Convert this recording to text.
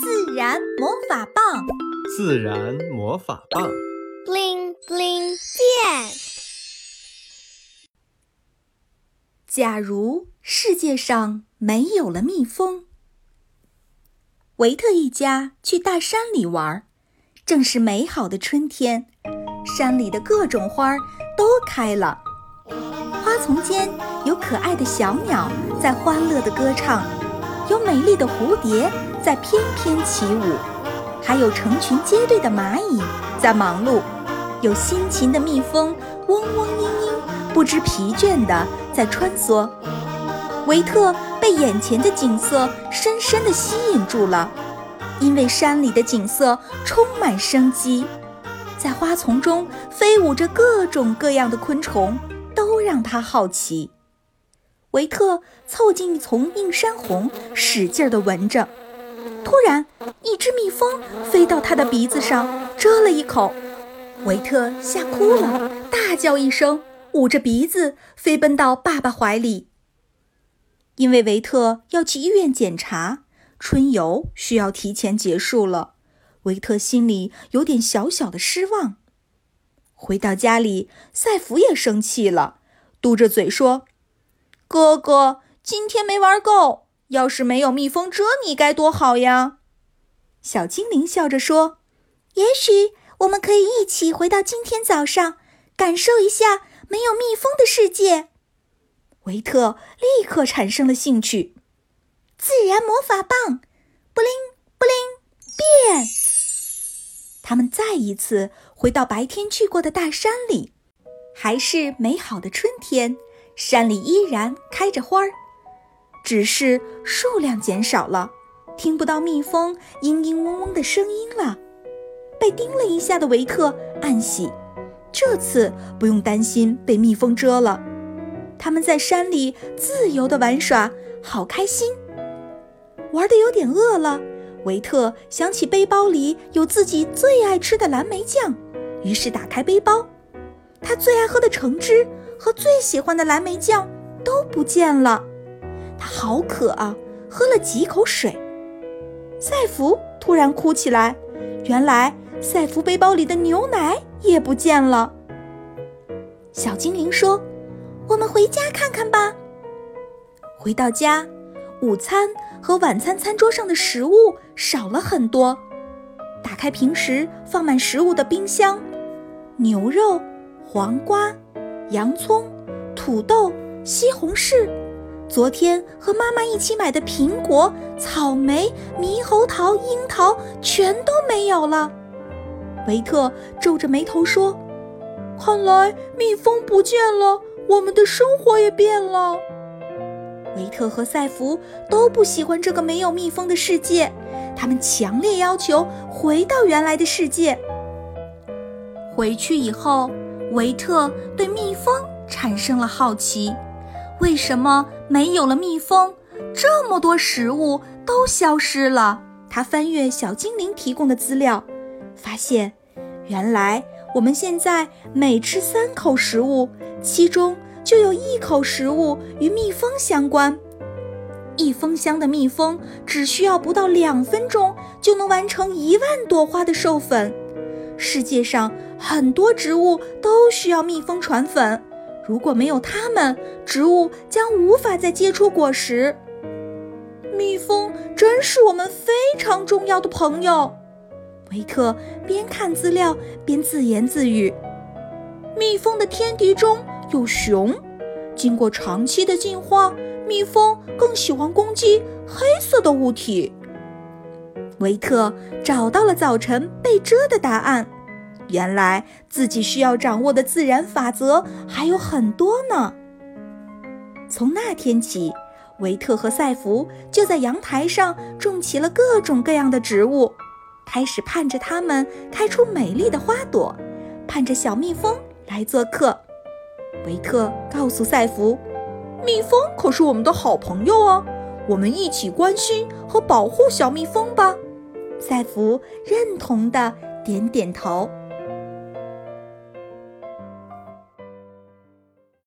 自然魔法棒，自然魔法棒，bling bling 变。假如世界上没有了蜜蜂，维特一家去大山里玩，正是美好的春天，山里的各种花都开了，花丛间有可爱的小鸟在欢乐的歌唱，有美丽的蝴蝶。在翩翩起舞，还有成群结队的蚂蚁在忙碌，有辛勤的蜜蜂嗡嗡嘤嘤，不知疲倦地在穿梭。维特被眼前的景色深深地吸引住了，因为山里的景色充满生机，在花丛中飞舞着各种各样的昆虫，都让他好奇。维特凑近一丛映山红，使劲地闻着。突然，一只蜜蜂飞到他的鼻子上，蛰了一口。维特吓哭了，大叫一声，捂着鼻子飞奔到爸爸怀里。因为维特要去医院检查，春游需要提前结束了，维特心里有点小小的失望。回到家里，赛弗也生气了，嘟着嘴说：“哥哥，今天没玩够。”要是没有蜜蜂蛰你，该多好呀！小精灵笑着说：“也许我们可以一起回到今天早上，感受一下没有蜜蜂的世界。”维特立刻产生了兴趣。自然魔法棒，布灵布灵变！他们再一次回到白天去过的大山里，还是美好的春天，山里依然开着花儿。只是数量减少了，听不到蜜蜂嘤嘤嗡嗡的声音了。被叮了一下的维特暗喜，这次不用担心被蜜蜂蛰了。他们在山里自由的玩耍，好开心。玩的有点饿了，维特想起背包里有自己最爱吃的蓝莓酱，于是打开背包，他最爱喝的橙汁和最喜欢的蓝莓酱都不见了。他好渴啊，喝了几口水。赛弗突然哭起来，原来赛弗背包里的牛奶也不见了。小精灵说：“我们回家看看吧。”回到家，午餐和晚餐餐桌上的食物少了很多。打开平时放满食物的冰箱，牛肉、黄瓜、洋葱、土豆、西红柿。昨天和妈妈一起买的苹果、草莓、猕猴桃、樱桃全都没有了。维特皱着眉头说：“看来蜜蜂不见了，我们的生活也变了。”维特和赛弗都不喜欢这个没有蜜蜂的世界，他们强烈要求回到原来的世界。回去以后，维特对蜜蜂产生了好奇。为什么没有了蜜蜂，这么多食物都消失了？他翻阅小精灵提供的资料，发现，原来我们现在每吃三口食物，其中就有一口食物与蜜蜂相关。一蜂箱的蜜蜂只需要不到两分钟，就能完成一万朵花的授粉。世界上很多植物都需要蜜蜂传粉。如果没有它们，植物将无法再结出果实。蜜蜂真是我们非常重要的朋友。维特边看资料边自言自语：“蜜蜂的天敌中有熊，经过长期的进化，蜜蜂更喜欢攻击黑色的物体。”维特找到了早晨被蛰的答案。原来自己需要掌握的自然法则还有很多呢。从那天起，维特和赛弗就在阳台上种起了各种各样的植物，开始盼着它们开出美丽的花朵，盼着小蜜蜂来做客。维特告诉赛弗：“蜜蜂可是我们的好朋友哦，我们一起关心和保护小蜜蜂吧。”赛弗认同的点点头。